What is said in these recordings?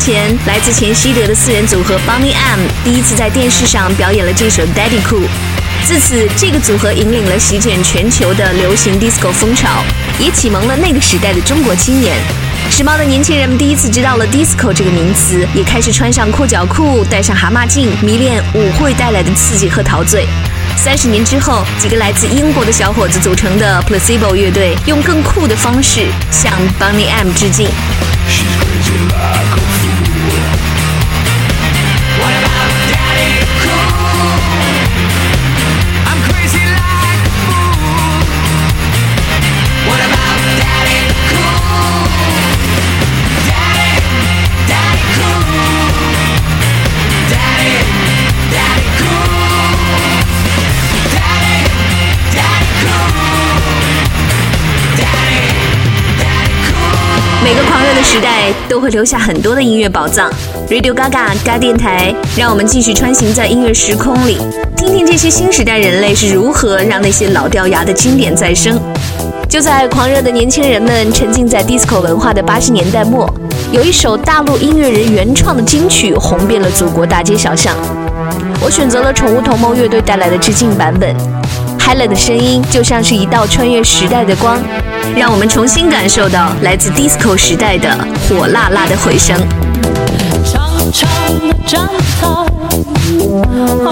前，来自前西德的四人组合 Bonnie M 第一次在电视上表演了这首 Daddy Cool。自此，这个组合引领了席卷全球的流行 disco 风潮，也启蒙了那个时代的中国青年。时髦的年轻人们第一次知道了 disco 这个名词，也开始穿上阔脚裤，戴上蛤蟆镜，迷恋舞会带来的刺激和陶醉。三十年之后，几个来自英国的小伙子组成的 Placebo 乐队，用更酷的方式向 Bonnie M 致敬。的时代都会留下很多的音乐宝藏。Radio Gaga 嘎电台，让我们继续穿行在音乐时空里，听听这些新时代人类是如何让那些老掉牙的经典再生。就在狂热的年轻人们沉浸在 disco 文化的八十年代末，有一首大陆音乐人原创的金曲红遍了祖国大街小巷。我选择了宠物同盟乐队带来的致敬版本艾伦的声音就像是一道穿越时代的光。让我们重新感受到来自 disco 时代的火辣辣的回声。长长的站台，哦，漫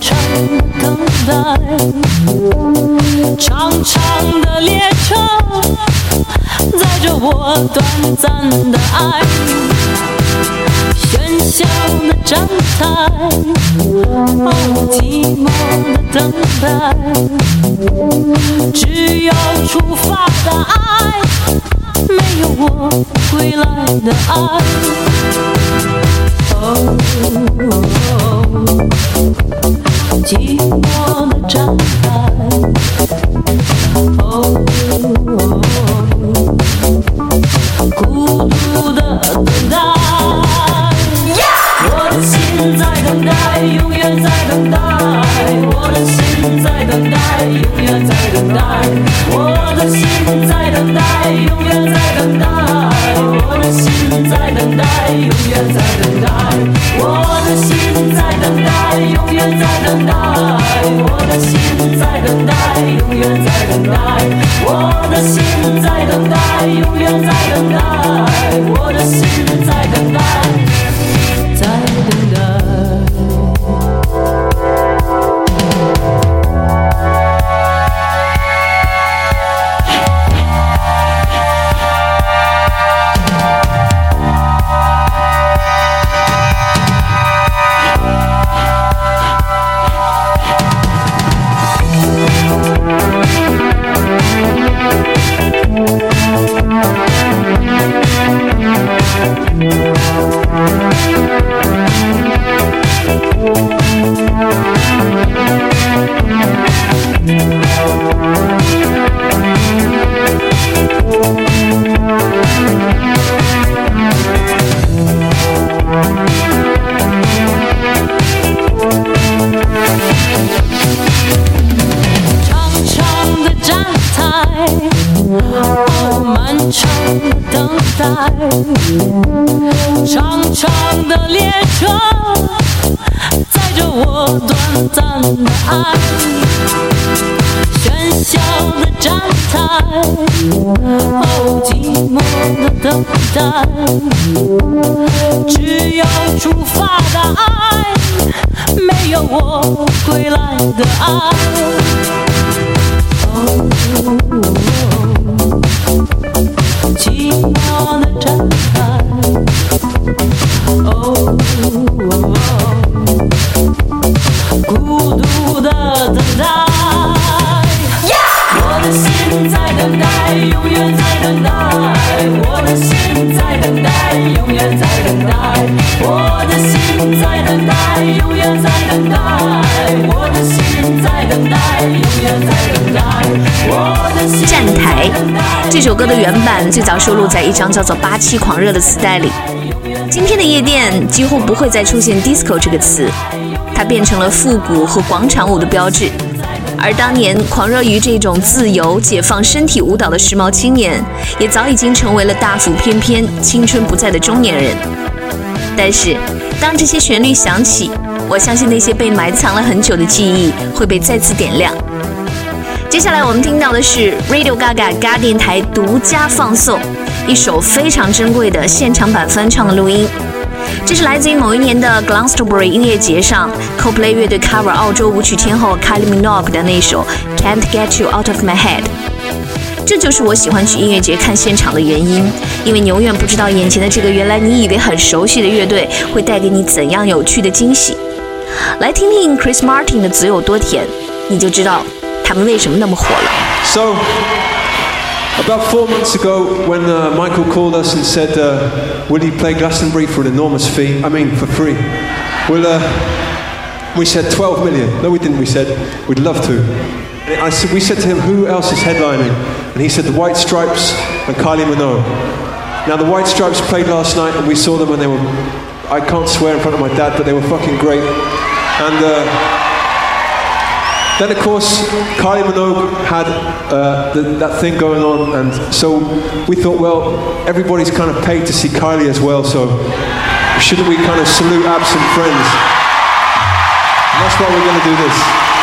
长的等待，长长的列车载着我短暂的爱，站台，哦，寂寞的等待，只有出发的爱，没有我归来的爱。首歌的原版最早收录在一张叫做《八七狂热》的磁带里。今天的夜店几乎不会再出现 disco 这个词，它变成了复古和广场舞的标志。而当年狂热于这种自由、解放身体舞蹈的时髦青年，也早已经成为了大腹翩翩、青春不在的中年人。但是，当这些旋律响起，我相信那些被埋藏了很久的记忆会被再次点亮。接下来我们听到的是 Radio Gaga 嘎电台独家放送一首非常珍贵的现场版翻唱的录音。这是来自于某一年的 Glastonbury 音乐节上，Coldplay 乐队 cover 澳洲舞曲天后 Kylie Minogue 的那首 Can't Get You Out of My Head。这就是我喜欢去音乐节看现场的原因，因为你永远不知道眼前的这个原来你以为很熟悉的乐队会带给你怎样有趣的惊喜。来听听 Chris Martin 的《嘴有多甜》，你就知道他们为什么那么火了。So, about four months ago, when uh, Michael called us and said, uh, "Will you play Glastonbury for an enormous fee? I mean, for free?" Well, uh, we said 12 million. No, we didn't. We said we'd love to. And I said, we said to him, "Who else is headlining?" And he said, "The White Stripes and Kylie Minogue." Now, the White Stripes played last night, and we saw them, and they were. I can't swear in front of my dad, but they were fucking great. And. Then, of course, Kylie Minogue had uh, the, that thing going on, and so we thought, well, everybody's kind of paid to see Kylie as well, so shouldn't we kind of salute absent friends? And that's why we're going to do this.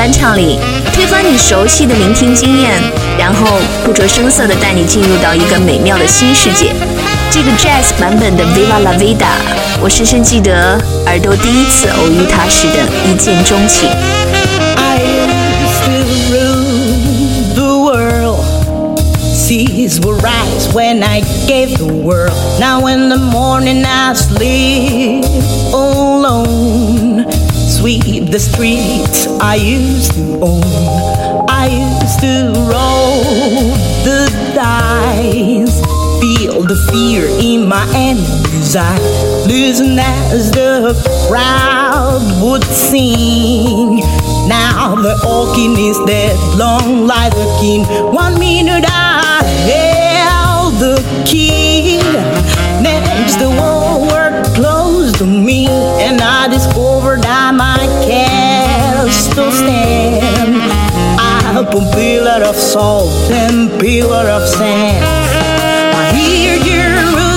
翻唱里推翻你熟悉的聆听经验，然后不着声色地带你进入到一个美妙的新世界。这个 jazz 版本的 Viva la Vida，我深深记得耳朵第一次偶遇它时的一见钟情。I used to rule the world. Seas will rise when I gave the world. Now in the morning I sleep alone. Sweep the street. I used to own. I used to roll the dice. Feel the fear in my enemy's eye. Listen as the crowd would sing. Now the old king is dead, long live the king. One minute I held the king. Next the world closed to me, and I discovered that my castle stand. Upon pillar of salt and pillar of sand. I hear Jerusalem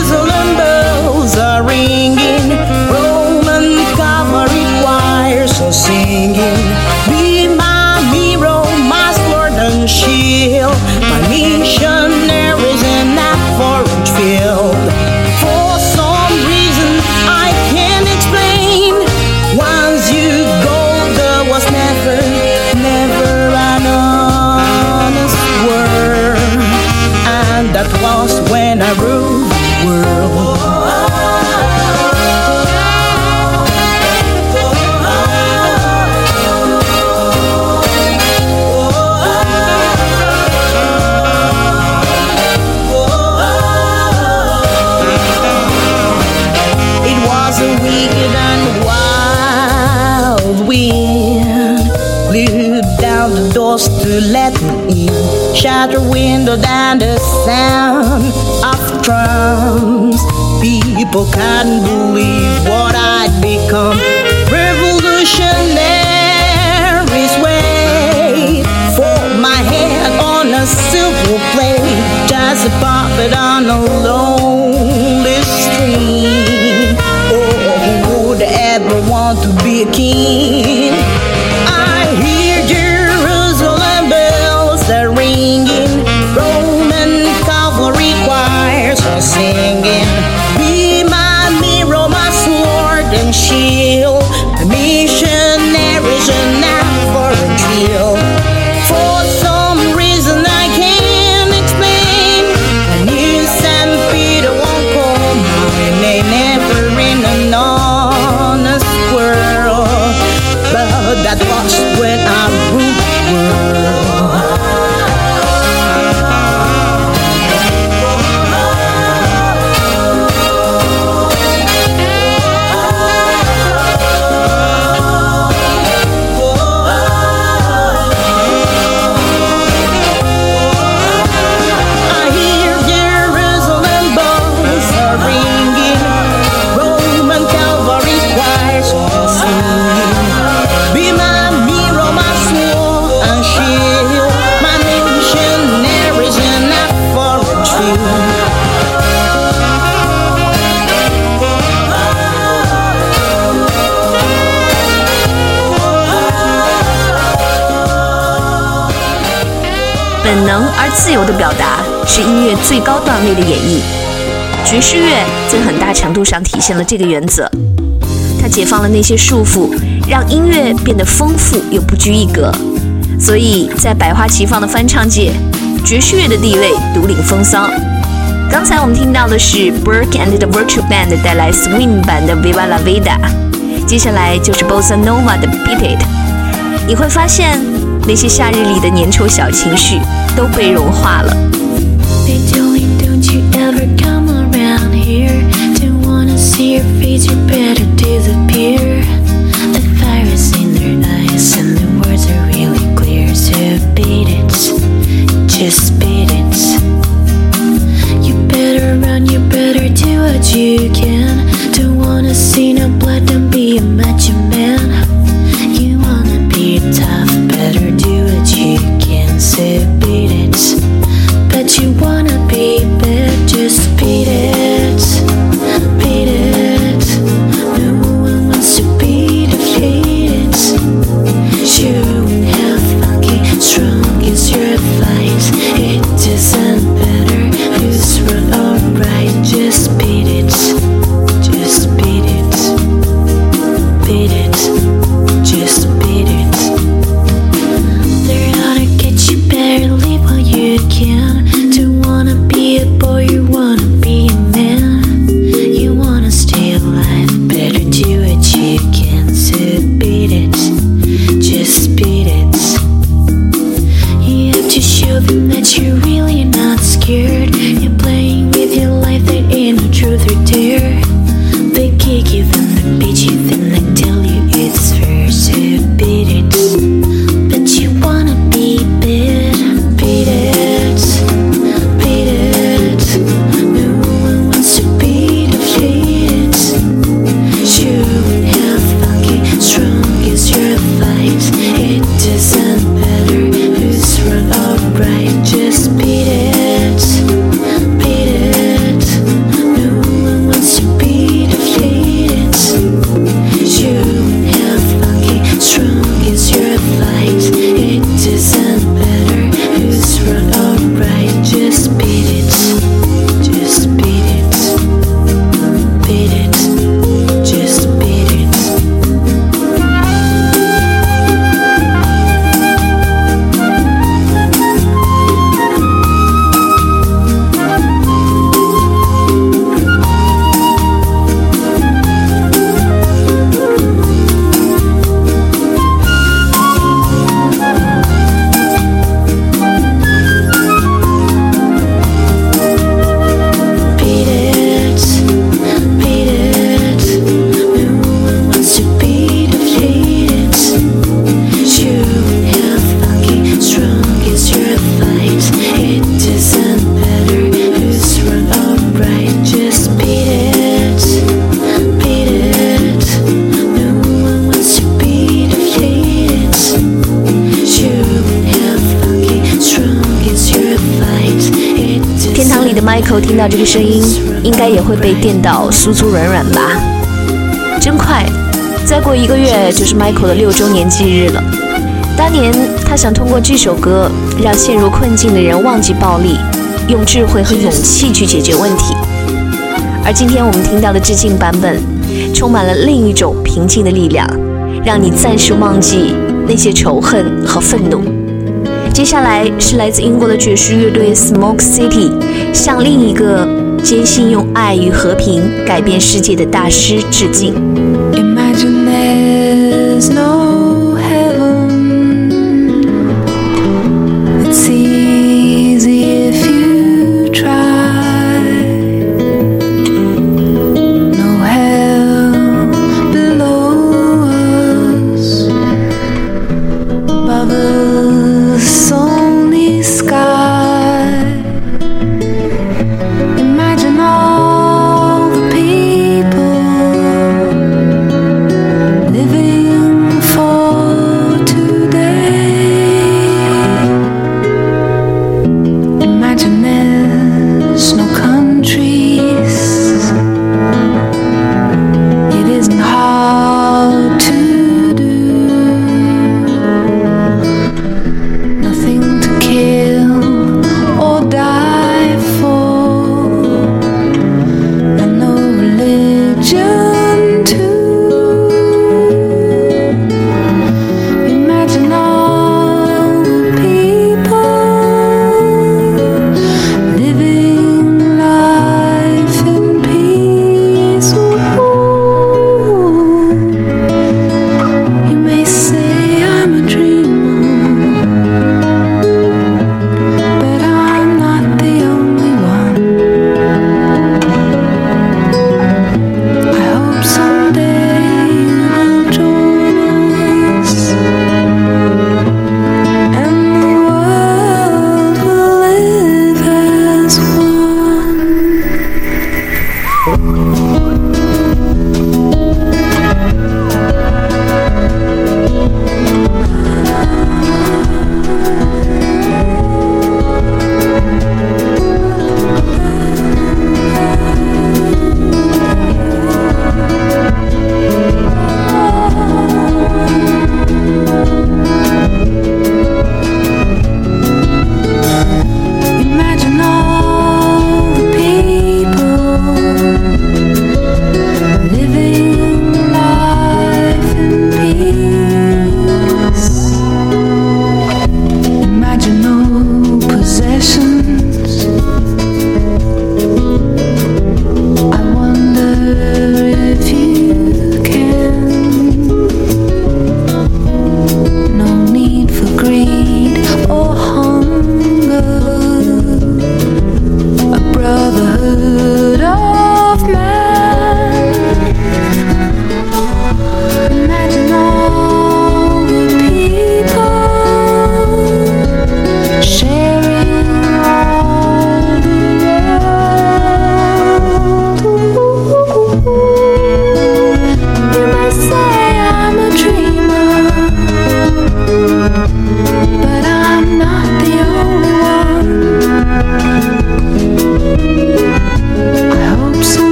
爵士乐在很大程度上体现了这个原则，它解放了那些束缚，让音乐变得丰富又不拘一格。所以在百花齐放的翻唱界，爵士乐的地位独领风骚。刚才我们听到的是 Burke and the Virtual Band 带来 Swing 版的 Viva la Vida，接下来就是 Bossa Nova 的 Beat It。你会发现，那些夏日里的粘稠小情绪都被融化了。See your face, you better disappear. The fire is in their eyes, and the words are really clear. So beat it, just beat it. You better run, you better do what you can. Don't wanna see no blood, don't be a macho man. 到酥酥软软吧？真快，再过一个月就是 Michael 的六周年忌日了。当年他想通过这首歌让陷入困境的人忘记暴力，用智慧和勇气去解决问题。而今天我们听到的致敬版本，充满了另一种平静的力量，让你暂时忘记那些仇恨和愤怒。接下来是来自英国的爵士乐队 Smoke City，向另一个坚信用爱与和平改变世界的大师致敬。Imagine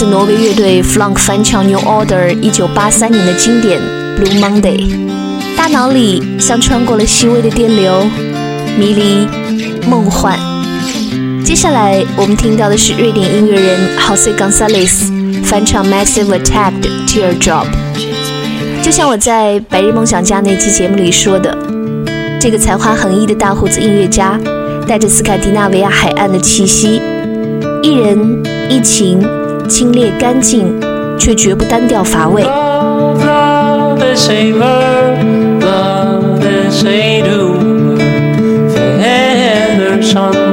自挪威乐队 Flunk 翻唱 New Order 1983年的经典 Blue Monday。大脑里像穿过了细微的电流，迷离梦幻。接下来我们听到的是瑞典音乐人 Jose Gonzalez 翻唱 Massive Attack 的 Teardrop。就像我在《白日梦想家》那期节目里说的，这个才华横溢的大胡子音乐家，带着斯堪的纳维亚海岸的气息，一人一情，清冽干净，却绝不单调乏味。Love,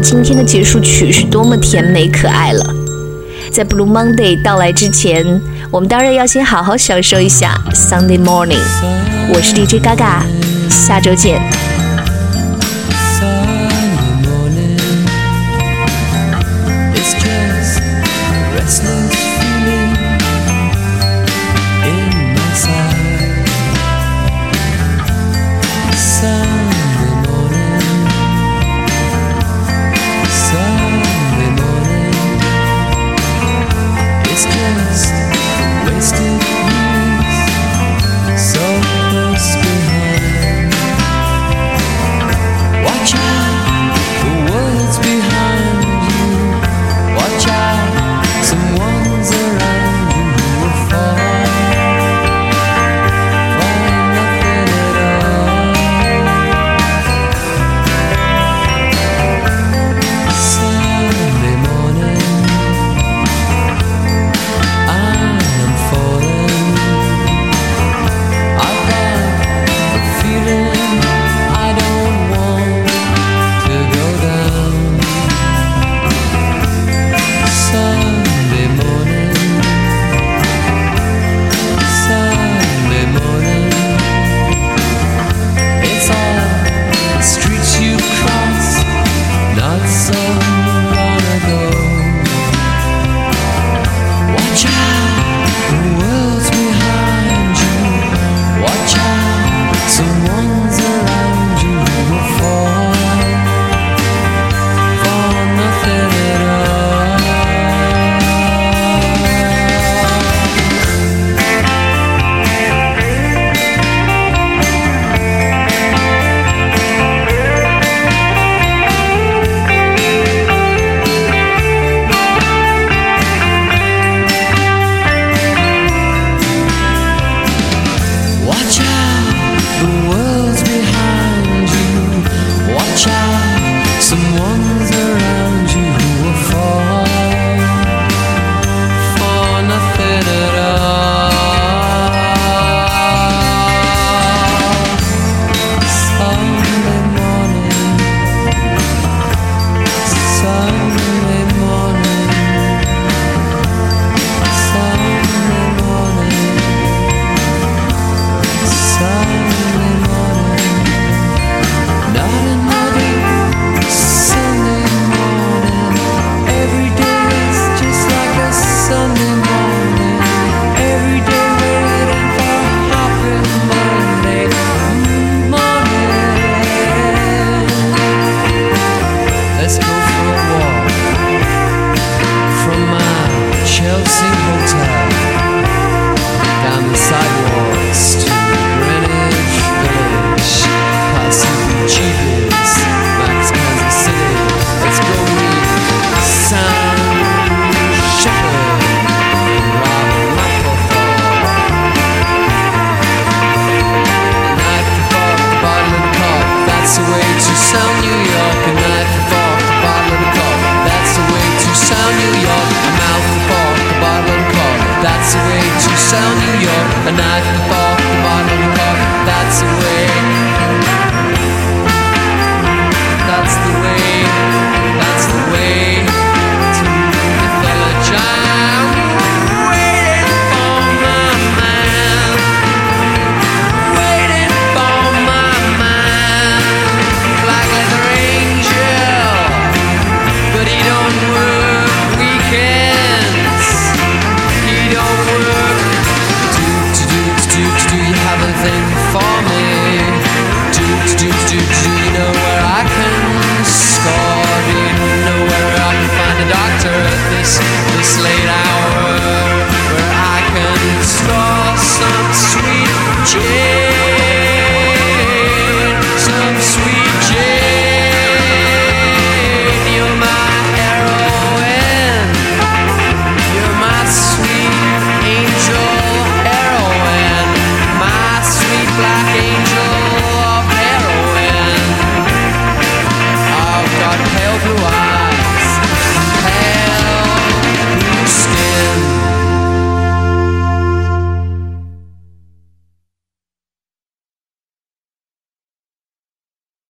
今天的结束曲是多么甜美可爱了。在 Blue Monday 到来之前，我们当然要先好好享受一下 Sunday Morning。我是 DJ Gaga，下周见。